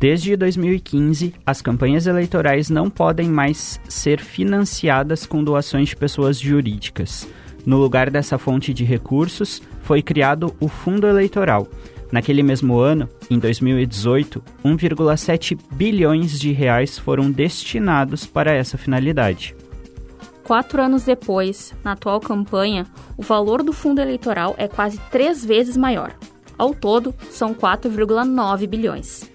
Desde 2015, as campanhas eleitorais não podem mais ser financiadas com doações de pessoas jurídicas. No lugar dessa fonte de recursos, foi criado o Fundo Eleitoral. Naquele mesmo ano, em 2018, 1,7 bilhões de reais foram destinados para essa finalidade. Quatro anos depois, na atual campanha, o valor do fundo eleitoral é quase três vezes maior. Ao todo, são 4,9 bilhões.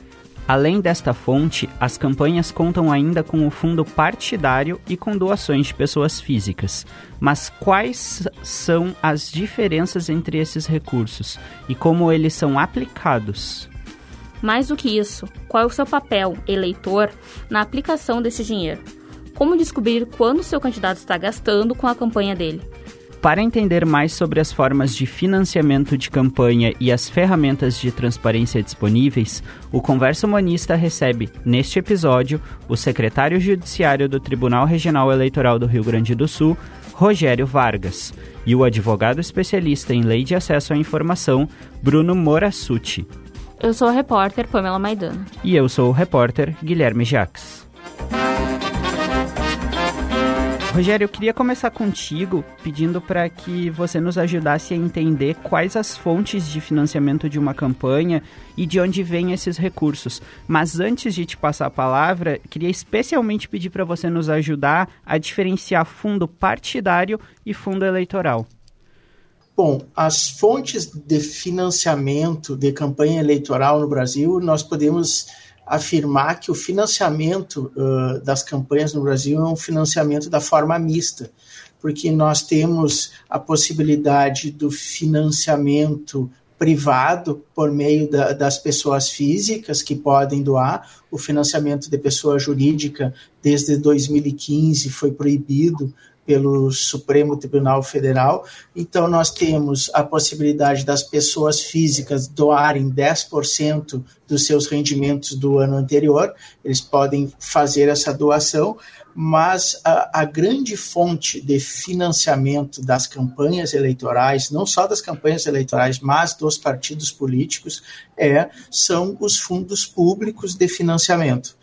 Além desta fonte, as campanhas contam ainda com o fundo partidário e com doações de pessoas físicas. Mas quais são as diferenças entre esses recursos e como eles são aplicados? Mais do que isso, qual é o seu papel, eleitor, na aplicação desse dinheiro? Como descobrir quando seu candidato está gastando com a campanha dele? Para entender mais sobre as formas de financiamento de campanha e as ferramentas de transparência disponíveis, o Conversa Humanista recebe, neste episódio, o secretário judiciário do Tribunal Regional Eleitoral do Rio Grande do Sul, Rogério Vargas, e o advogado especialista em lei de acesso à informação, Bruno Morassuti. Eu sou a repórter Pamela Maidana. E eu sou o repórter Guilherme Jacques. Rogério, eu queria começar contigo pedindo para que você nos ajudasse a entender quais as fontes de financiamento de uma campanha e de onde vêm esses recursos. Mas antes de te passar a palavra, queria especialmente pedir para você nos ajudar a diferenciar fundo partidário e fundo eleitoral. Bom, as fontes de financiamento de campanha eleitoral no Brasil, nós podemos afirmar que o financiamento uh, das campanhas no Brasil é um financiamento da forma mista, porque nós temos a possibilidade do financiamento privado por meio da, das pessoas físicas que podem doar. O financiamento de pessoa jurídica desde 2015 foi proibido pelo Supremo Tribunal Federal. Então, nós temos a possibilidade das pessoas físicas doarem 10% dos seus rendimentos do ano anterior, eles podem fazer essa doação, mas a, a, grande fonte de financiamento das campanhas eleitorais, não só das campanhas eleitorais, mas dos partidos políticos, é, são os fundos públicos de financiamento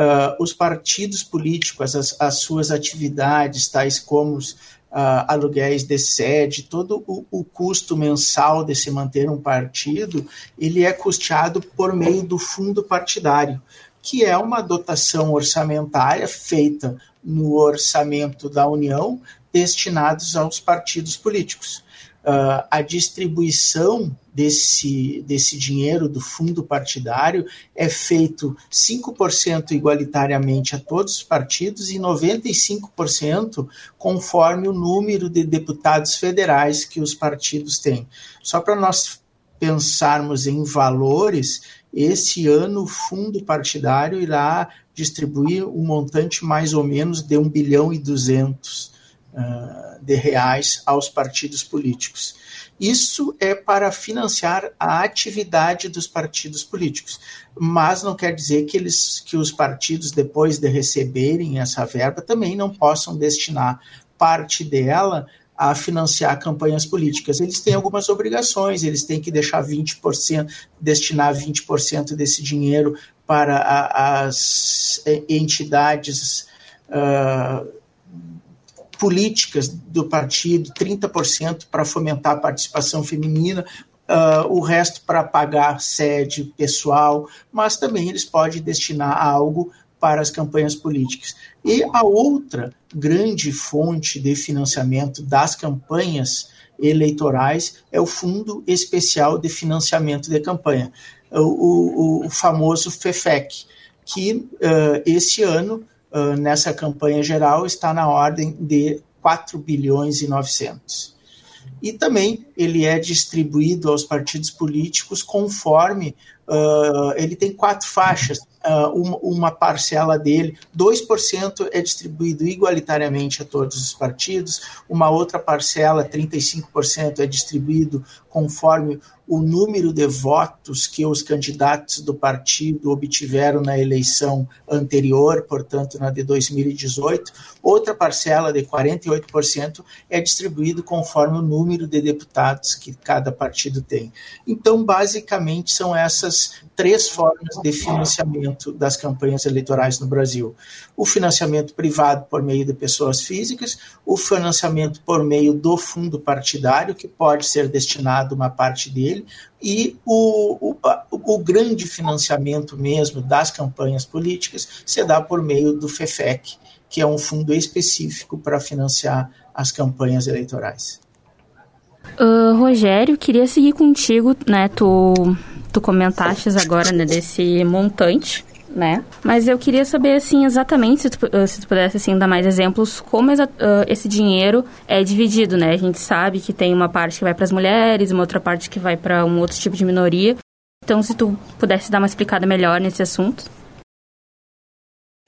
uh, os partidos políticos, as, as, suas atividades, tais como os, uh, aluguéis de sede, todo o, o, custo mensal de se manter um partido, ele é custeado por meio do fundo partidário, que é uma dotação orçamentária feita no orçamento da União destinados aos partidos políticos uh, a distribuição desse, desse dinheiro do fundo partidário é feito 5% igualitariamente a todos os partidos e 95% conforme o número de deputados federais que os partidos têm. Só para nós pensarmos em valores, esse ano o fundo partidário irá distribuir um montante mais ou menos de 1 bilhão e 200 uh, de reais aos partidos políticos. Isso é para financiar a atividade dos partidos políticos, mas não quer dizer que eles, que os partidos depois de receberem essa verba também não possam destinar parte dela a financiar campanhas políticas. Eles têm algumas obrigações, eles têm que deixar 20%, destinar 20% desse dinheiro para a, as eh, entidades uh, políticas do partido, 30% para fomentar a participação feminina, uh, o resto para pagar sede pessoal, mas também eles podem destinar algo para as campanhas políticas. E a outra grande fonte de financiamento das campanhas eleitorais é o Fundo Especial de Financiamento de Campanha, o, o, o famoso FEFEC, que uh, esse ano uh, nessa campanha geral está na ordem de 4 bilhões e 900. E também ele é distribuído aos partidos políticos conforme uh, ele tem quatro faixas. Uh, uma, uma, parcela dele, 2% é distribuído igualitariamente a todos os partidos, uma outra parcela, 35%, é distribuído conforme o número de votos que os candidatos do partido obtiveram na eleição anterior, portanto, na de 2018. Outra parcela de 48% é distribuído conforme o número de deputados que cada partido tem. Então, basicamente, são essas três formas de financiamento das campanhas eleitorais no Brasil: o financiamento privado por meio de pessoas físicas, o financiamento por meio do fundo partidário, que pode ser destinado uma parte dele, e o, o, o grande financiamento mesmo das campanhas políticas se dá por meio do FEFEC, que é um fundo específico para financiar as campanhas eleitorais. Uh, Rogério, queria seguir contigo, né? Tu, tu comentaste agora né, desse montante, né? Mas eu queria saber, assim, exatamente, se tu, uh, se tu pudesse, assim, dar mais exemplos, como uh, esse dinheiro é dividido, né? A gente sabe que tem uma parte que vai para as mulheres, uma outra parte que vai para um outro tipo de minoria. Então, se tu pudesse dar uma explicada melhor nesse assunto.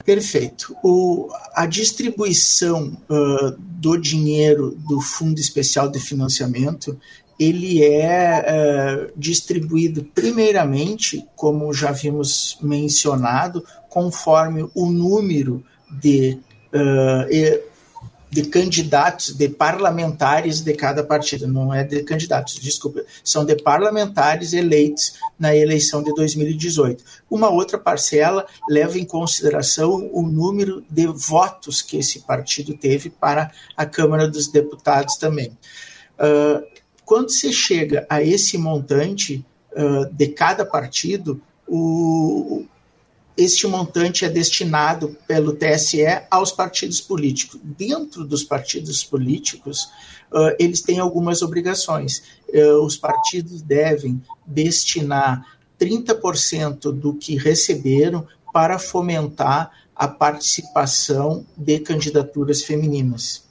Perfeito. O, a distribuição uh, do dinheiro do Fundo Especial de Financiamento ele é uh, distribuído primeiramente, como já vimos mencionado, conforme o número de uh, de candidatos, de parlamentares de cada partido, não é de candidatos, desculpa, são de parlamentares eleitos na eleição de 2018. Uma outra parcela leva em consideração o número de votos que esse partido teve para a Câmara dos Deputados também. Uh, quando se chega a esse montante uh, de cada partido, o, este montante é destinado pelo TSE aos partidos políticos. Dentro dos partidos políticos, uh, eles têm algumas obrigações. Uh, os partidos devem destinar 30% do que receberam para fomentar a participação de candidaturas femininas.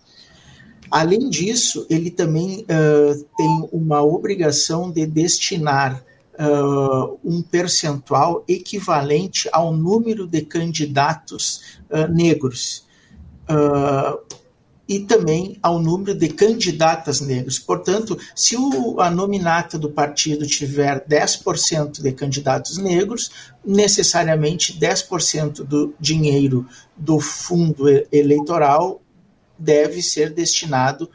Além disso, ele também uh, tem uma obrigação de destinar uh, um percentual equivalente ao número de candidatos uh, negros. E também ao número de candidatas negras. Portanto, se o, a nominata do partido tiver 10% de candidatos negros, necessariamente 10% do dinheiro do fundo eleitoral deve ser destinado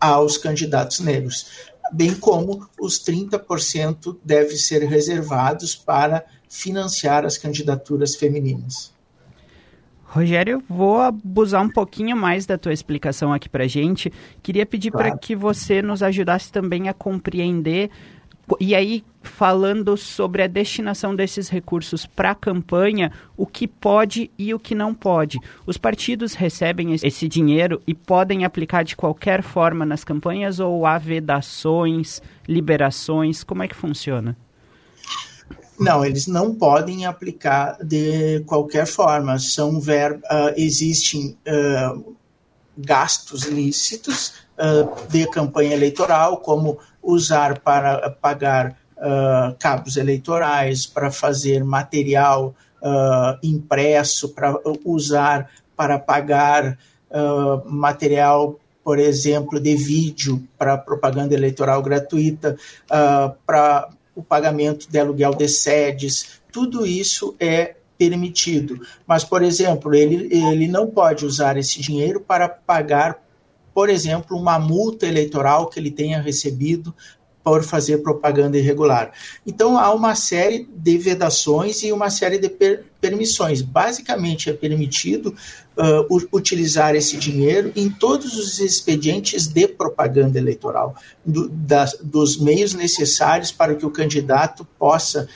aos candidatos negros bem como os 30% devem ser reservados para financiar as candidaturas femininas. Rogério, vou abusar um pouquinho mais da tua explicação aqui para gente. Queria pedir claro. para que você nos ajudasse também a compreender e aí, falando sobre a destinação desses recursos para a campanha, o que pode e o que não pode. Os partidos recebem esse dinheiro e podem aplicar de qualquer forma nas campanhas ou há vedações, liberações? Como é que funciona? Não, eles não podem aplicar de qualquer forma. São ver, uh, existem uh, gastos lícitos uh, de campanha eleitoral, como usar para pagar uh, cabos eleitorais, para fazer material uh, impresso, para usar para pagar uh, material, por exemplo, de vídeo para propaganda eleitoral gratuita, para o pagamento de aluguel de sedes, tudo isso é permitido. Mas, por exemplo, ele, ele não pode usar esse dinheiro para pagar por exemplo, uma multa eleitoral que ele tenha recebido por fazer propaganda irregular. Então, há uma série de vedações e uma série de per permissões. Basicamente, é permitido uh, utilizar esse dinheiro em todos os expedientes de propaganda eleitoral, do, das, dos meios necessários para que o candidato possa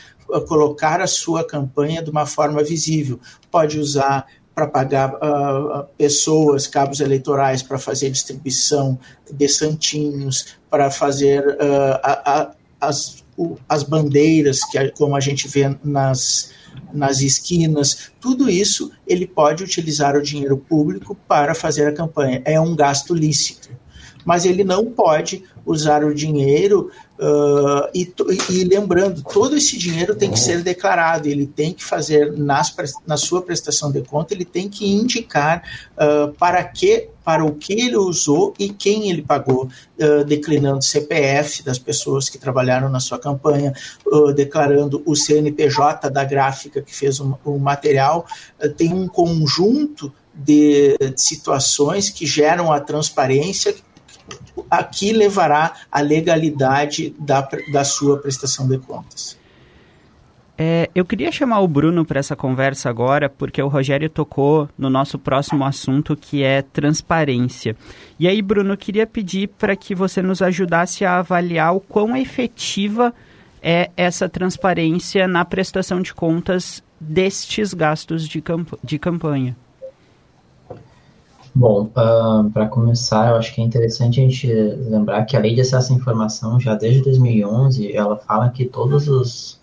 colocar a sua campanha de uma forma visível. Pode usar para pagar uh, pessoas, cabos eleitorais, para fazer distribuição de santinhos, para fazer uh, a, a, as, o, as bandeiras, que como a gente vê nas, nas esquinas, tudo isso ele pode utilizar o dinheiro público para fazer a campanha. É um gasto lícito. Mas ele não pode usar o dinheiro uh, e, e, lembrando, todo esse dinheiro tem que ser declarado, ele tem que fazer nas, na sua prestação de conta, ele tem que indicar uh, para que para o que ele usou e quem ele pagou, uh, declinando CPF das pessoas que trabalharam na sua campanha, declarando o CNPJ da gráfica que fez o, material. tem um conjunto de, de situações que geram a transparência aqui levará à legalidade da, da sua prestação de contas. É, eu queria chamar o Bruno para essa conversa agora, porque o Rogério tocou no nosso próximo assunto, que é transparência. E aí, Bruno, queria pedir para que você nos ajudasse a avaliar o quão efetiva é essa transparência na prestação de contas destes gastos de, camp de campanha. Bom, para começar, eu acho que é interessante a gente lembrar que a Lei de Acesso à Informação, já desde 2011, ela fala que todos os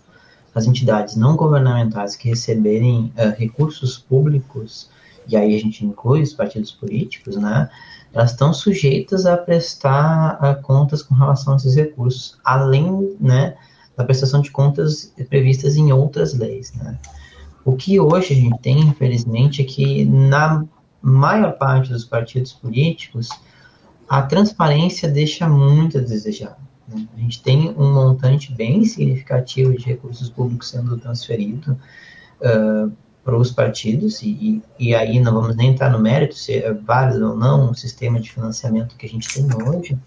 as entidades não governamentais que receberem uh, recursos públicos, e aí a gente inclui os partidos políticos, né, elas estão sujeitas a prestar uh, contas com relação a esses recursos, além né, da prestação de contas previstas em outras leis. Né. O que hoje a gente tem, infelizmente, é que na maior parte dos partidos políticos, a transparência deixa muito a desejar. Né? A gente tem um montante bem significativo de recursos públicos sendo transferido uh, para os partidos, e, e aí não vamos nem entrar no mérito se é válido ou não o sistema de financiamento que a gente tem hoje,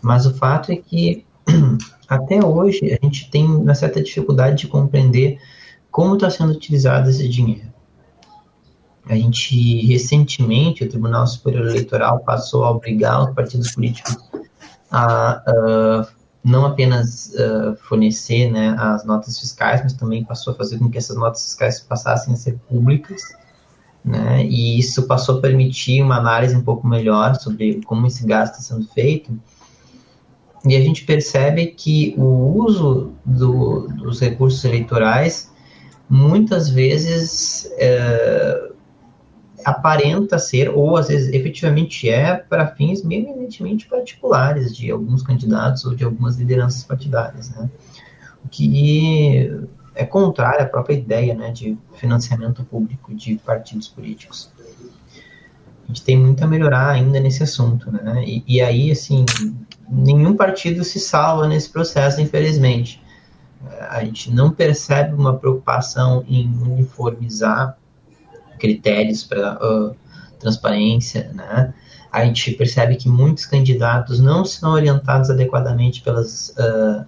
mas o fato é que até hoje a gente tem uma certa dificuldade de compreender como está sendo utilizado esse dinheiro. A gente, recentemente, o Tribunal Superior Eleitoral passou a obrigar os partidos políticos a uh, não apenas uh, fornecer né, as notas fiscais, mas também passou a fazer com que essas notas fiscais passassem a ser públicas, né, e isso passou a permitir uma análise um pouco melhor sobre como esse gasto está sendo feito, e a gente percebe que o uso do, dos recursos eleitorais muitas vezes é, aparenta ser, ou às vezes efetivamente é, para fins eminentemente particulares de alguns candidatos ou de algumas lideranças partidárias, né? O que é contrário à própria ideia né, de financiamento público de partidos políticos. A gente tem muito a melhorar ainda nesse assunto, né? E, e aí, assim, nenhum partido se salva nesse processo, infelizmente. A gente não percebe uma preocupação em uniformizar critérios para uh, transparência, né? A gente percebe que muitos candidatos não são orientados adequadamente pelas, uh,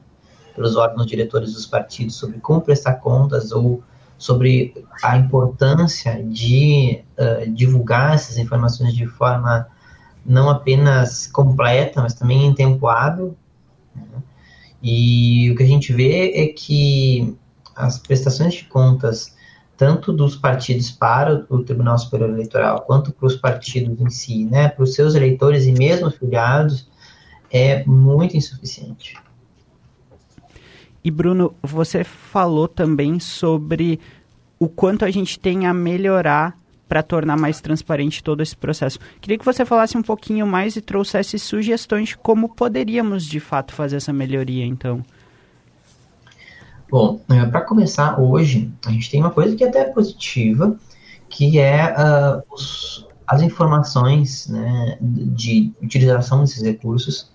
pelos órgãos diretores dos partidos sobre como prestar contas ou sobre a importância de uh, divulgar essas informações de forma não apenas completa, mas também em tempo hábil. Né? E o que a gente vê é que as prestações de contas tanto dos partidos para o Tribunal Superior Eleitoral quanto para os partidos em si, né, para os seus eleitores e mesmo filiados, é muito insuficiente. E Bruno, você falou também sobre o quanto a gente tem a melhorar para tornar mais transparente todo esse processo. Queria que você falasse um pouquinho mais e trouxesse sugestões de como poderíamos de fato fazer essa melhoria, então. Bom, é, para começar hoje, a gente tem uma coisa que é até positiva, que é uh, os, as informações né, de utilização desses recursos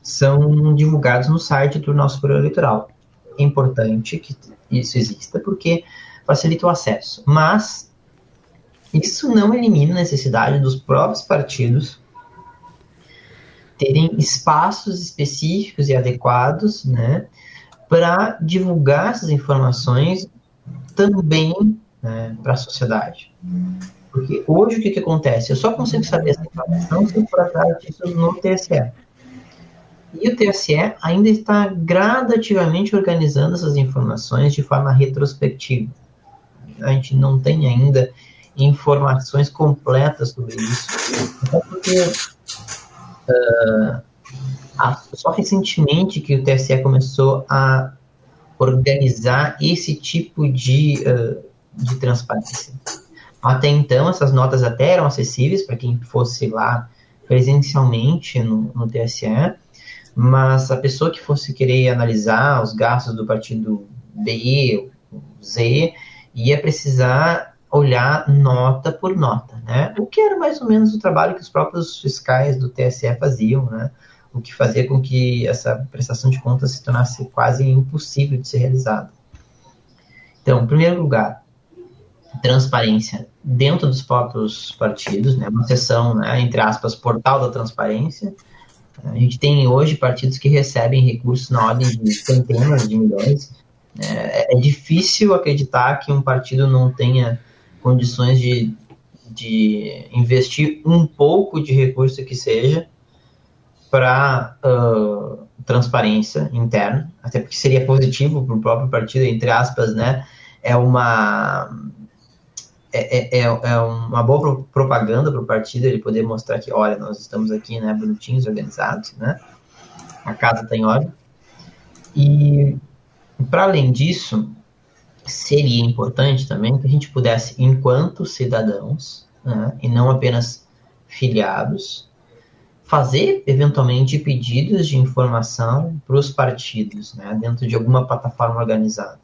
são divulgados no site do nosso Superior Eleitoral. É importante que isso exista porque facilita o acesso, mas isso não elimina a necessidade dos próprios partidos terem espaços específicos e adequados, né, para divulgar essas informações também né, para a sociedade. Porque hoje o que, que acontece? Eu só consigo saber essa informação se eu for atrás disso no TSE. E o TSE ainda está gradativamente organizando essas informações de forma retrospectiva. A gente não tem ainda informações completas sobre isso. Até porque uh, só recentemente que o TSE começou a organizar esse tipo de, uh, de transparência. Até então, essas notas até eram acessíveis para quem fosse lá presencialmente no, no TSE, mas a pessoa que fosse querer analisar os gastos do partido B, Z, ia precisar olhar nota por nota, né? O que era mais ou menos o trabalho que os próprios fiscais do TSE faziam, né? O que fazia com que essa prestação de contas se tornasse quase impossível de ser realizada. Então, em primeiro lugar, transparência dentro dos próprios partidos, né, uma seção, né, entre aspas, portal da transparência. A gente tem hoje partidos que recebem recursos na ordem de centenas de milhões, É, é difícil acreditar que um partido não tenha condições de, de investir um pouco de recurso que seja para uh, transparência interna, até porque seria positivo para o próprio partido, entre aspas, né? É uma é, é, é, é uma boa propaganda para o partido ele poder mostrar que, olha, nós estamos aqui, né, bonitinhos, organizados, né? A casa tem tá ordem. E para além disso, seria importante também que a gente pudesse, enquanto cidadãos, né, e não apenas filiados, fazer eventualmente pedidos de informação para os partidos, né, dentro de alguma plataforma organizada.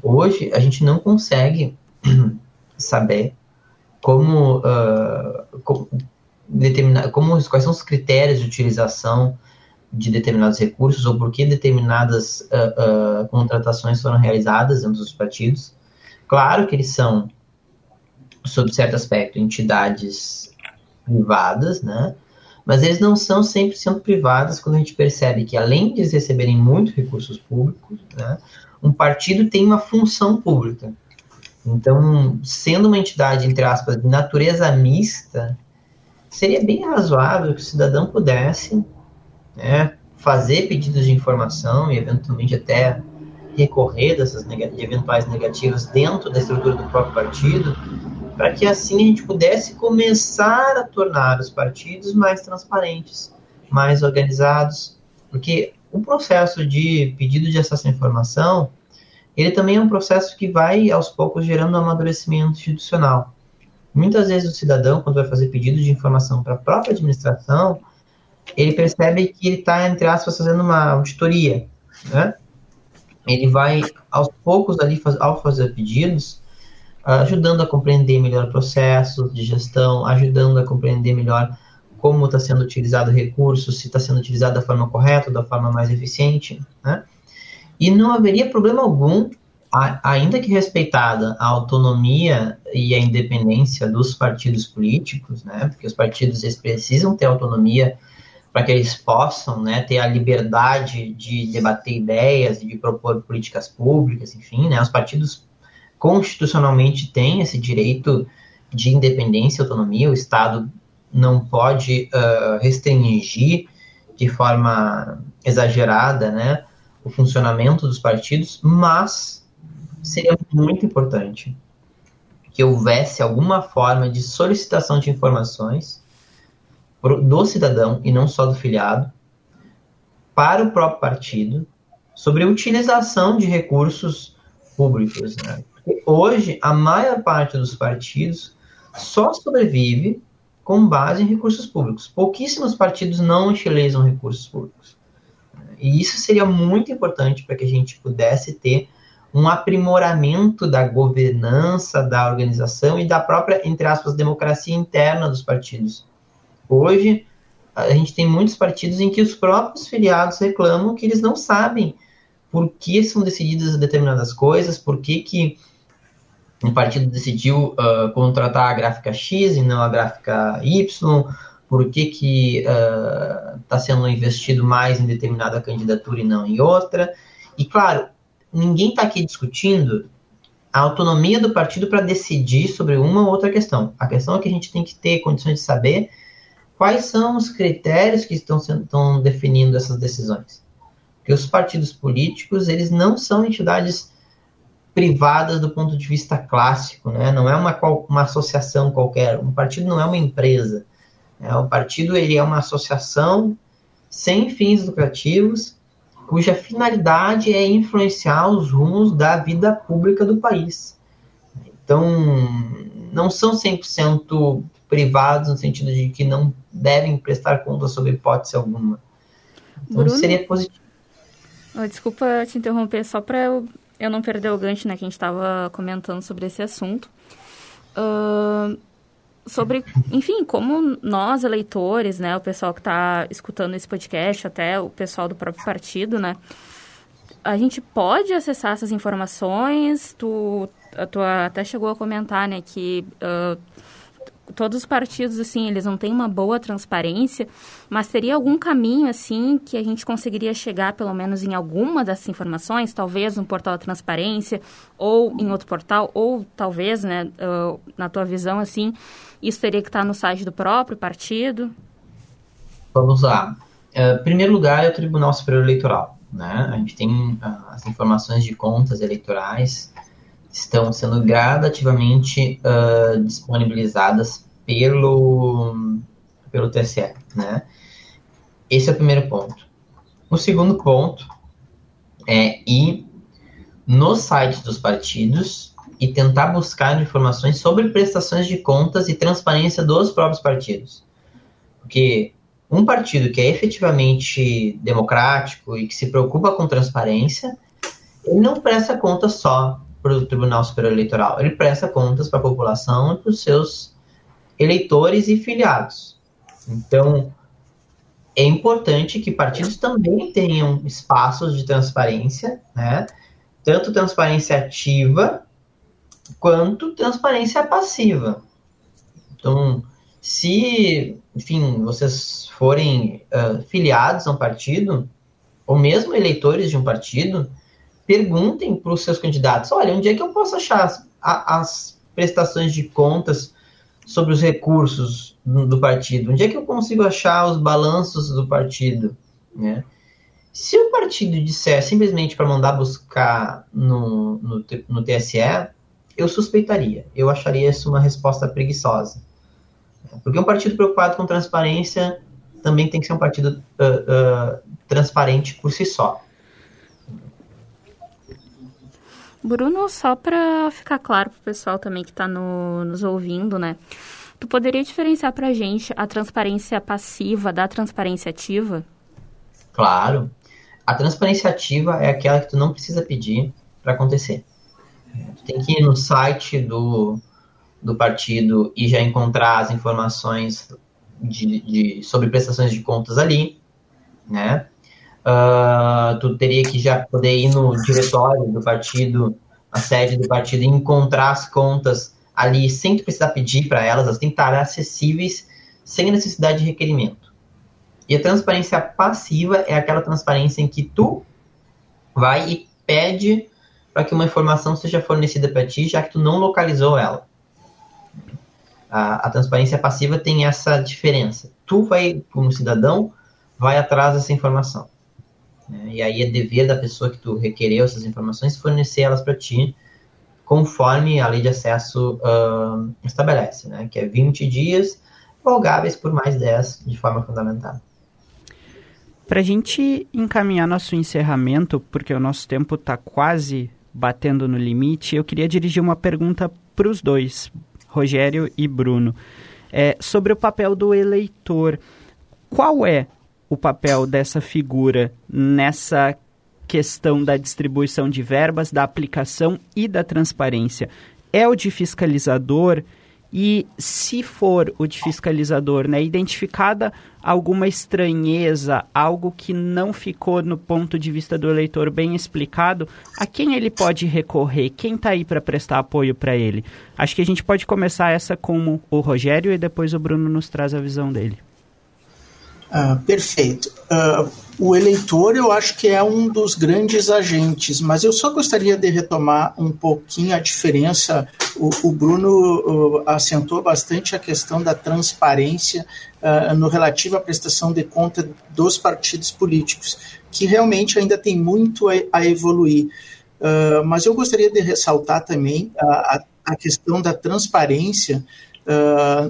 Hoje a gente não consegue saber como, uh, como determinar, como quais são os critérios de utilização de determinados recursos ou por que determinadas uh, uh, contratações foram realizadas dentro dos partidos. Claro que eles são, sob certo aspecto, entidades privadas, né? Mas eles não são 100% privadas quando a gente percebe que, além de receberem muitos recursos públicos, né, um partido tem uma função pública. Então, sendo uma entidade, entre aspas, de natureza mista, seria bem razoável que o cidadão pudesse né, fazer pedidos de informação e eventualmente até recorrer dessas de eventuais negativas dentro da estrutura do próprio partido, para que assim a gente pudesse começar a tornar os partidos mais transparentes, mais organizados, porque o processo de pedido de acesso à informação, ele também é um processo que vai aos poucos gerando um amadurecimento institucional. Muitas vezes o cidadão, quando vai fazer pedido de informação para a própria administração, ele percebe que ele está, entre aspas, fazendo uma auditoria, né? Ele vai, aos poucos, ali, ao fazer pedidos, ajudando a compreender melhor processos de gestão, ajudando a compreender melhor como está sendo utilizado o recurso, se está sendo utilizado da forma correta, da forma mais eficiente, né? E não haveria problema algum, ainda que respeitada a autonomia e a independência dos partidos políticos, né? Porque os partidos eles precisam ter autonomia para que eles possam né, ter a liberdade de debater ideias e de propor políticas públicas, enfim, né, os partidos constitucionalmente têm esse direito de independência e autonomia, o Estado não pode uh, restringir de forma exagerada né, o funcionamento dos partidos, mas seria muito importante que houvesse alguma forma de solicitação de informações do cidadão e não só do filiado para o próprio partido sobre a utilização de recursos públicos. Né? Hoje, a maior parte dos partidos só sobrevive com base em recursos públicos. Pouquíssimos partidos não utilizam recursos públicos. E isso seria muito importante para que a gente pudesse ter um aprimoramento da governança, da organização e da própria, entre aspas, democracia interna dos partidos. Hoje, a gente tem muitos partidos em que os próprios filiados reclamam que eles não sabem por que são decididas determinadas coisas, por que, que um partido decidiu uh, contratar a gráfica X e não a gráfica Y, por que está uh, sendo investido mais em determinada candidatura e não em outra. E, claro, ninguém está aqui discutindo a autonomia do partido para decidir sobre uma ou outra questão. A questão é que a gente tem que ter condições de saber quais são os critérios que estão, estão definindo essas decisões. Porque os partidos políticos, eles não são entidades privadas do ponto de vista clássico, né? não é uma, uma associação qualquer, um partido não é uma empresa. Né? O partido ele é uma associação sem fins lucrativos, cuja finalidade é influenciar os rumos da vida pública do país. Então, não são 100% privados no sentido de que não devem prestar conta sobre hipótese alguma. Então Bruno? seria positivo. Oh, desculpa te interromper, só para eu, eu não perder o gancho, né, que a gente estava comentando sobre esse assunto. Uh, sobre, enfim, como nós, eleitores, né, o pessoal que está escutando esse podcast, até o pessoal do próprio partido, né, a gente pode acessar essas informações, tu, tu até chegou a comentar, né, que uh, todos os partidos, assim, eles não têm uma boa transparência, mas teria algum caminho, assim, que a gente conseguiria chegar, pelo menos, em alguma dessas informações, talvez no portal da transparência, ou em outro portal, ou talvez, né, uh, na tua visão, assim, isso teria que estar no site do próprio partido? Vamos lá. Uh, primeiro lugar é o Tribunal Superior Eleitoral. Né? A gente tem uh, as informações de contas eleitorais estão sendo gradativamente uh, disponibilizadas pelo, pelo TSE. Né? Esse é o primeiro ponto. O segundo ponto é ir nos sites dos partidos e tentar buscar informações sobre prestações de contas e transparência dos próprios partidos. Porque um partido que é efetivamente democrático e que se preocupa com transparência, ele não presta conta só para o Tribunal Superior Eleitoral, ele presta contas para a população e para os seus eleitores e filiados. Então, é importante que partidos também tenham espaços de transparência, né? tanto transparência ativa quanto transparência passiva. Então, se, enfim, vocês forem uh, filiados a um partido, ou mesmo eleitores de um partido, perguntem para os seus candidatos: olha, onde é que eu posso achar as, as prestações de contas sobre os recursos do, do, partido? Onde é que eu consigo achar os balanços do partido? Né? Se o partido disser simplesmente para mandar buscar no, no, no TSE, eu suspeitaria. Eu acharia isso uma resposta preguiçosa. Porque um partido preocupado com transparência também tem que ser um partido uh, uh, transparente por si só. Bruno, só para ficar claro para o pessoal também que está no, nos ouvindo, né? Tu poderia diferenciar para a gente a transparência passiva da transparência ativa? Claro. A transparência ativa é aquela que tu não precisa pedir para acontecer. Tu tem que ir no site do, do partido e já encontrar as informações de, de sobre prestações de contas ali, né? Uh, tu teria que já poder ir no diretório do partido, a sede do partido, e encontrar as contas ali sem tu precisar pedir para elas, elas têm que estar acessíveis sem necessidade de requerimento. E a transparência passiva é aquela transparência em que tu vai e pede para que uma informação seja fornecida para ti, já que tu não localizou ela. A, a, transparência passiva tem essa diferença. Tu vai, como cidadão, vai atrás dessa informação. Né? E aí é dever da pessoa que tu requereu essas informações fornecer elas para ti, conforme a lei de acesso uh, estabelece, né? que é 20 dias, folgáveis por mais 10 de forma fundamental. Para a gente encaminhar nosso encerramento, porque o nosso tempo está quase batendo no limite, eu queria dirigir uma pergunta para os dois, Rogério e Bruno, é, sobre o papel do eleitor. Qual é o papel dessa figura nessa questão da distribuição de verbas, da aplicação e da transparência? É o de fiscalizador? E se for o de fiscalizador, né, identificada alguma estranheza, algo que não ficou no ponto de vista do eleitor bem explicado, a quem ele pode recorrer? Quem está aí para prestar apoio para ele? Acho que a gente pode começar essa com o Rogério e depois o Bruno nos traz a visão dele. Ah, perfeito. Uh, o eleitor eu acho que é um dos grandes agentes, mas eu só gostaria de retomar um pouquinho a diferença. O, o Bruno uh, acentou bastante a questão da transparência no relativo à prestação de conta dos partidos políticos, que realmente ainda tem muito a, a evoluir. mas eu gostaria de ressaltar também a, a questão da transparência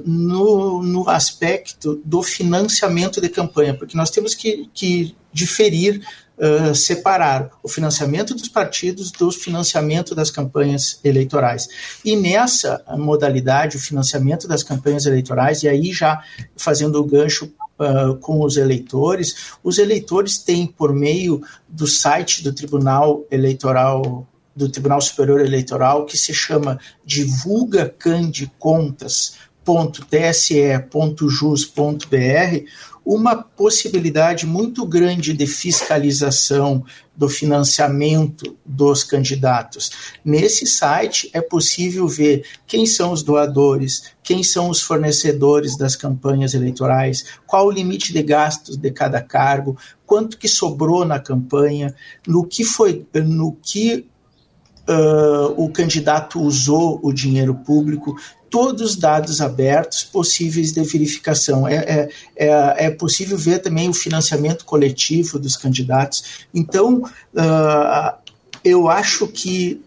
no, no aspecto do financiamento de campanha, porque nós temos que, que diferir Uh, separar o financiamento dos partidos do financiamento das campanhas eleitorais. E nessa modalidade, o financiamento das campanhas eleitorais, e aí já fazendo o gancho uh, com os eleitores, os eleitores têm, por meio do site do Tribunal Eleitoral do Tribunal Superior Eleitoral que se chama divulgacandecontas.tse.jus.br, uma possibilidade muito grande de fiscalização do financiamento dos candidatos. Nesse site é possível ver quem são os doadores, quem são os fornecedores das campanhas eleitorais, qual o limite de gastos de cada cargo, quanto que sobrou na campanha, no que foi, no que uh, o candidato usou o dinheiro público, todos os dados abertos possíveis de verificação. É, é, é, é, possível ver também o financiamento coletivo dos candidatos. Então, uh, eu acho que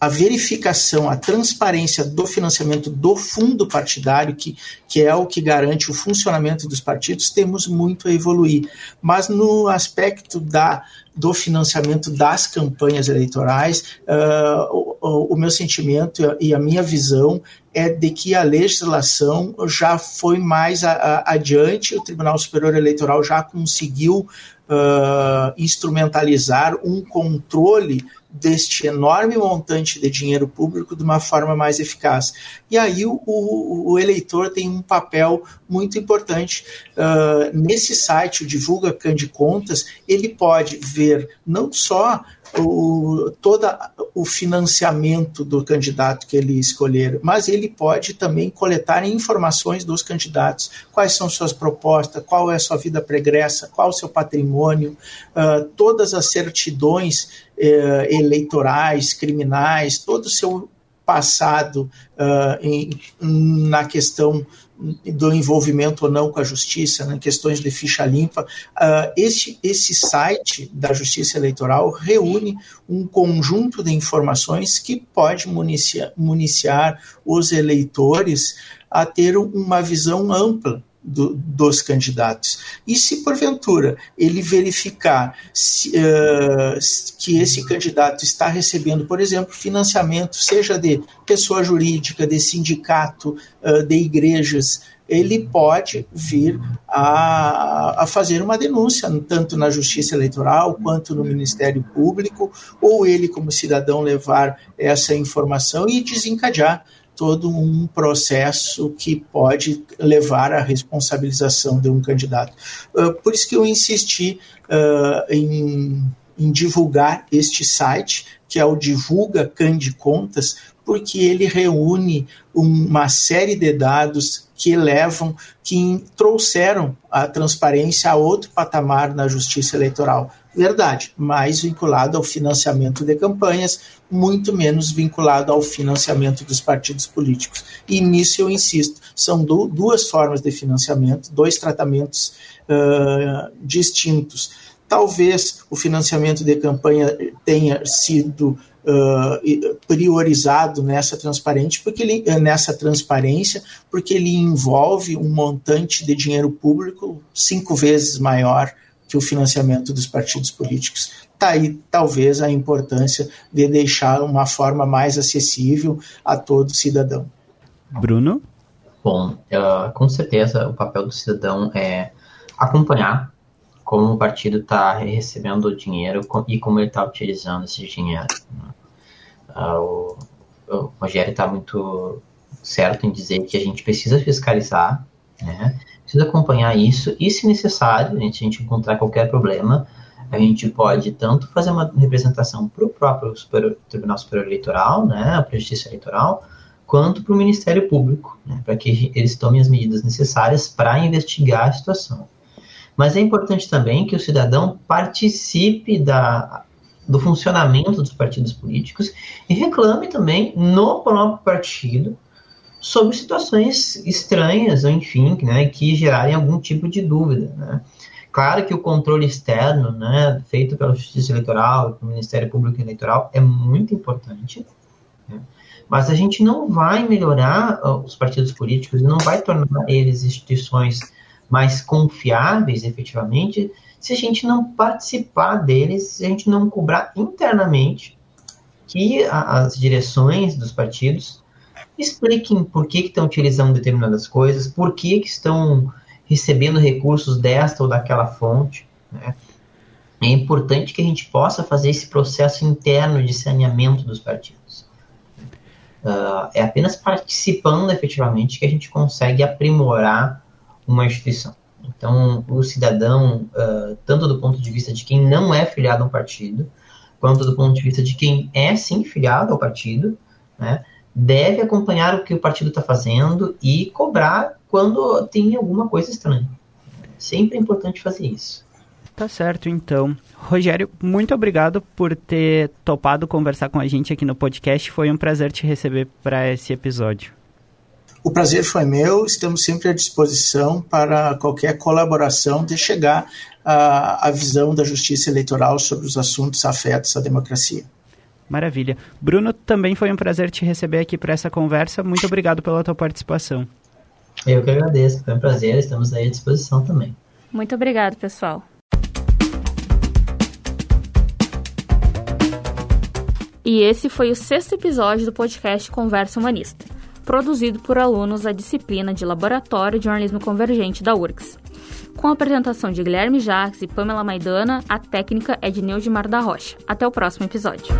a verificação, a transparência do financiamento do fundo partidário, que, que é o que garante o funcionamento dos partidos, temos muito a evoluir. Mas no aspecto da, do financiamento das campanhas eleitorais, uh, o, o, meu sentimento e a minha visão é de que a legislação já foi mais a, a, adiante, o Tribunal Superior Eleitoral já conseguiu uh, instrumentalizar um controle deste enorme montante de dinheiro público de uma forma mais eficaz. E aí o, o, o eleitor tem um papel muito importante. Uh, nesse site, o Divulga Cande Contas, ele pode ver não só o, todo o financiamento do candidato que ele escolher, mas ele pode também coletar informações dos candidatos, quais são suas propostas, qual é a sua vida pregressa, qual o seu patrimônio, uh, todas as certidões uh, eleitorais, criminais, todo o seu passado uh, em, na questão do envolvimento ou não com a justiça, né, questões de ficha limpa. Uh, esse, esse site da Justiça Eleitoral reúne um conjunto de informações que pode municiar, municiar os eleitores a ter uma visão ampla do, dos candidatos. E se porventura ele verificar se, uh, que esse candidato está recebendo, por exemplo, financiamento, seja de pessoa jurídica, de sindicato, uh, de igrejas, ele pode vir a, a, fazer uma denúncia, tanto na Justiça Eleitoral quanto no Ministério Público, ou ele, como cidadão, levar essa informação e desencadear todo um processo que pode levar à responsabilização de um candidato. Uh, por isso que eu insisti uh, em, em, divulgar este site, que é o Divulga Cande Contas, porque ele reúne uma série de dados que levam, que trouxeram a transparência a outro patamar na justiça eleitoral verdade, mais vinculado ao financiamento de campanhas, muito menos vinculado ao financiamento dos partidos políticos. E nisso eu insisto, são duas formas de financiamento, dois tratamentos uh, distintos. Talvez o financiamento de campanha tenha sido uh, priorizado nessa transparente, porque ele, nessa transparência, porque ele envolve um montante de dinheiro público cinco vezes maior que o financiamento dos partidos políticos. Está aí, talvez, a importância de deixar uma forma mais acessível a todo cidadão. Bruno? Bom, uh, com certeza o papel do cidadão é acompanhar como o partido está recebendo o dinheiro e como ele está utilizando esse dinheiro. Uh, o, o Rogério está muito certo em dizer que a gente precisa fiscalizar, né? precisa acompanhar isso e, se necessário, se a gente encontrar qualquer problema, a gente pode tanto fazer uma representação para o próprio Tribunal Superior Eleitoral, né, para a Justiça Eleitoral, quanto para o Ministério Público, né, para que eles tomem as medidas necessárias para investigar a situação. Mas é importante também que o cidadão participe da, do funcionamento dos partidos políticos e reclame também no próprio partido sobre situações estranhas, ou enfim, né, que gerarem algum tipo de dúvida. Né. Claro que o controle externo, né, feito pela Justiça Eleitoral, pelo Ministério Público Eleitoral, é muito importante, né, mas a gente não vai melhorar os partidos políticos, não vai tornar eles instituições mais confiáveis, efetivamente, se a gente não participar deles, se a gente não cobrar internamente que as direções dos partidos expliquem por que, que estão utilizando determinadas coisas, por que, que estão recebendo recursos desta ou daquela fonte. Né? É importante que a gente possa fazer esse processo interno de saneamento dos partidos. Uh, é apenas participando efetivamente que a gente consegue aprimorar uma instituição. Então, o cidadão, uh, tanto do ponto de vista de quem não é filiado a um partido, quanto do ponto de vista de quem é sim filiado ao partido, né, deve acompanhar o que o partido está fazendo e cobrar quando tem alguma coisa estranha. Sempre é importante fazer isso. Tá certo, então. Rogério, muito obrigado por ter topado conversar com a gente aqui no podcast. Foi um prazer te receber para esse episódio. O prazer foi meu, estamos sempre à disposição para qualquer colaboração de chegar à, à visão da justiça eleitoral sobre os assuntos afetos à democracia. Maravilha. Bruno, também foi um prazer te receber aqui para essa conversa. Muito obrigado pela tua participação. Eu que agradeço, foi um prazer, estamos aí à disposição também. Muito obrigado, pessoal. E esse foi o sexto episódio do podcast Conversa Humanista, produzido por alunos da disciplina de Laboratório de Jornalismo Convergente da URGS. Com a apresentação de Guilherme Jacques e Pamela Maidana, a técnica é de Neudimar da Rocha. Até o próximo episódio.